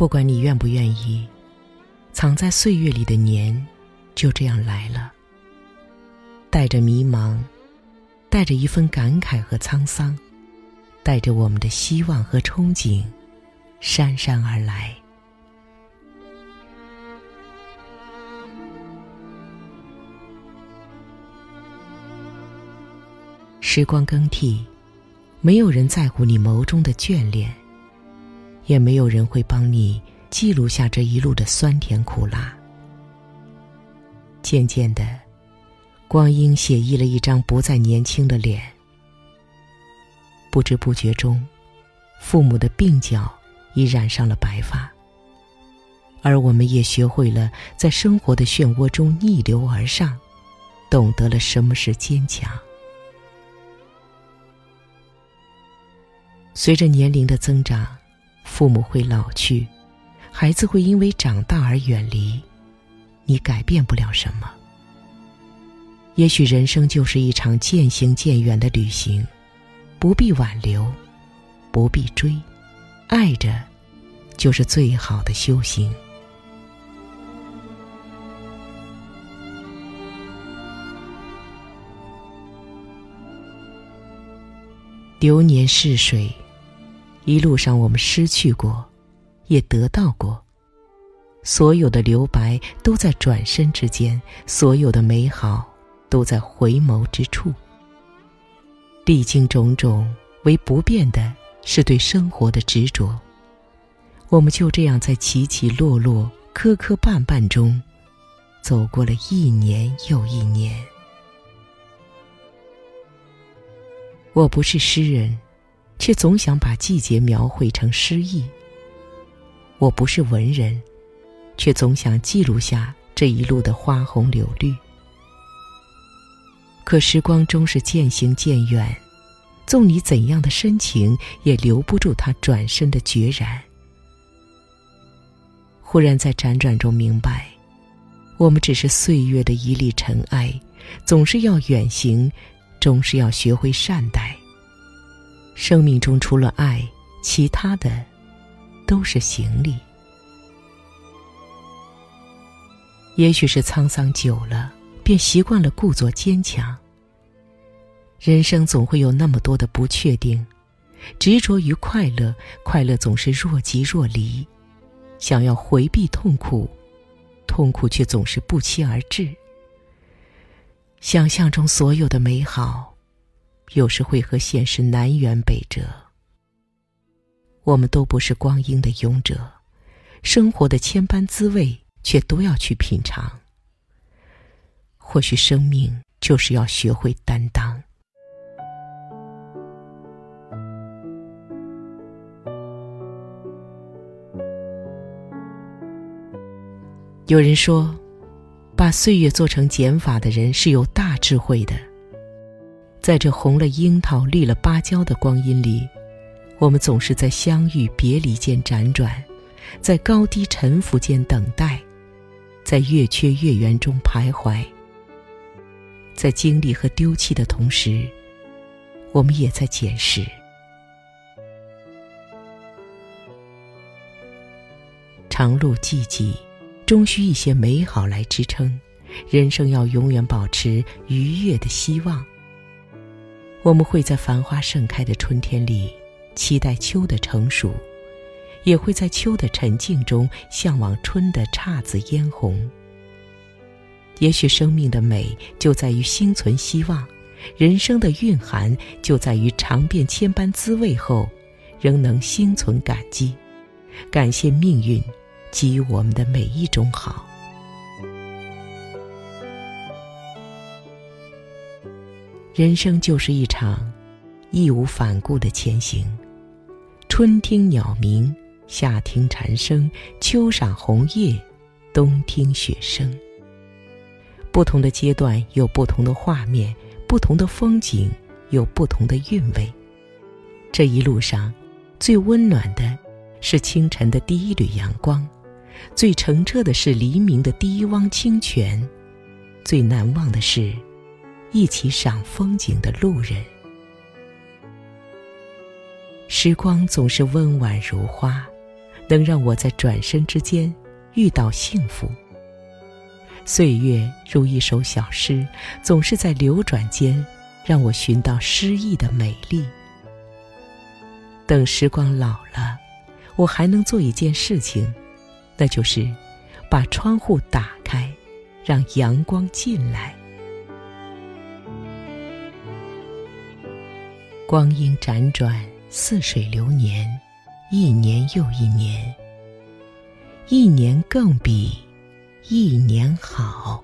不管你愿不愿意，藏在岁月里的年，就这样来了。带着迷茫，带着一份感慨和沧桑，带着我们的希望和憧憬，姗姗而来。时光更替，没有人在乎你眸中的眷恋，也没有人会帮你记录下这一路的酸甜苦辣。渐渐的，光阴写意了一张不再年轻的脸。不知不觉中，父母的鬓角已染上了白发，而我们也学会了在生活的漩涡中逆流而上，懂得了什么是坚强。随着年龄的增长，父母会老去，孩子会因为长大而远离，你改变不了什么。也许人生就是一场渐行渐远的旅行，不必挽留，不必追，爱着，就是最好的修行。流年逝水。一路上，我们失去过，也得到过。所有的留白都在转身之间，所有的美好都在回眸之处。历经种种，唯不变的是对生活的执着。我们就这样在起起落落、磕磕绊绊中，走过了一年又一年。我不是诗人。却总想把季节描绘成诗意。我不是文人，却总想记录下这一路的花红柳绿。可时光终是渐行渐远，纵你怎样的深情，也留不住他转身的决然。忽然在辗转中明白，我们只是岁月的一粒尘埃，总是要远行，终是要学会善待。生命中除了爱，其他的都是行李。也许是沧桑久了，便习惯了故作坚强。人生总会有那么多的不确定，执着于快乐，快乐总是若即若离；想要回避痛苦，痛苦却总是不期而至。想象中所有的美好。有时会和现实南辕北辙。我们都不是光阴的勇者，生活的千般滋味却都要去品尝。或许生命就是要学会担当。有人说，把岁月做成减法的人是有大智慧的。在这红了樱桃、绿了芭蕉的光阴里，我们总是在相遇别离间辗转，在高低沉浮间等待，在月缺月圆中徘徊。在经历和丢弃的同时，我们也在捡拾。长路寂寂，终需一些美好来支撑。人生要永远保持愉悦的希望。我们会在繁花盛开的春天里，期待秋的成熟；也会在秋的沉静中，向往春的姹紫嫣红。也许生命的美就在于心存希望，人生的蕴含就在于尝遍千般滋味后，仍能心存感激，感谢命运给予我们的每一种好。人生就是一场义无反顾的前行，春听鸟鸣，夏听蝉声，秋赏红叶，冬听雪声。不同的阶段有不同的画面，不同的风景有不同的韵味。这一路上，最温暖的是清晨的第一缕阳光，最澄澈的是黎明的第一汪清泉，最难忘的是。一起赏风景的路人，时光总是温婉如花，能让我在转身之间遇到幸福。岁月如一首小诗，总是在流转间，让我寻到诗意的美丽。等时光老了，我还能做一件事情，那就是把窗户打开，让阳光进来。光阴辗转，似水流年，一年又一年，一年更比。一年好。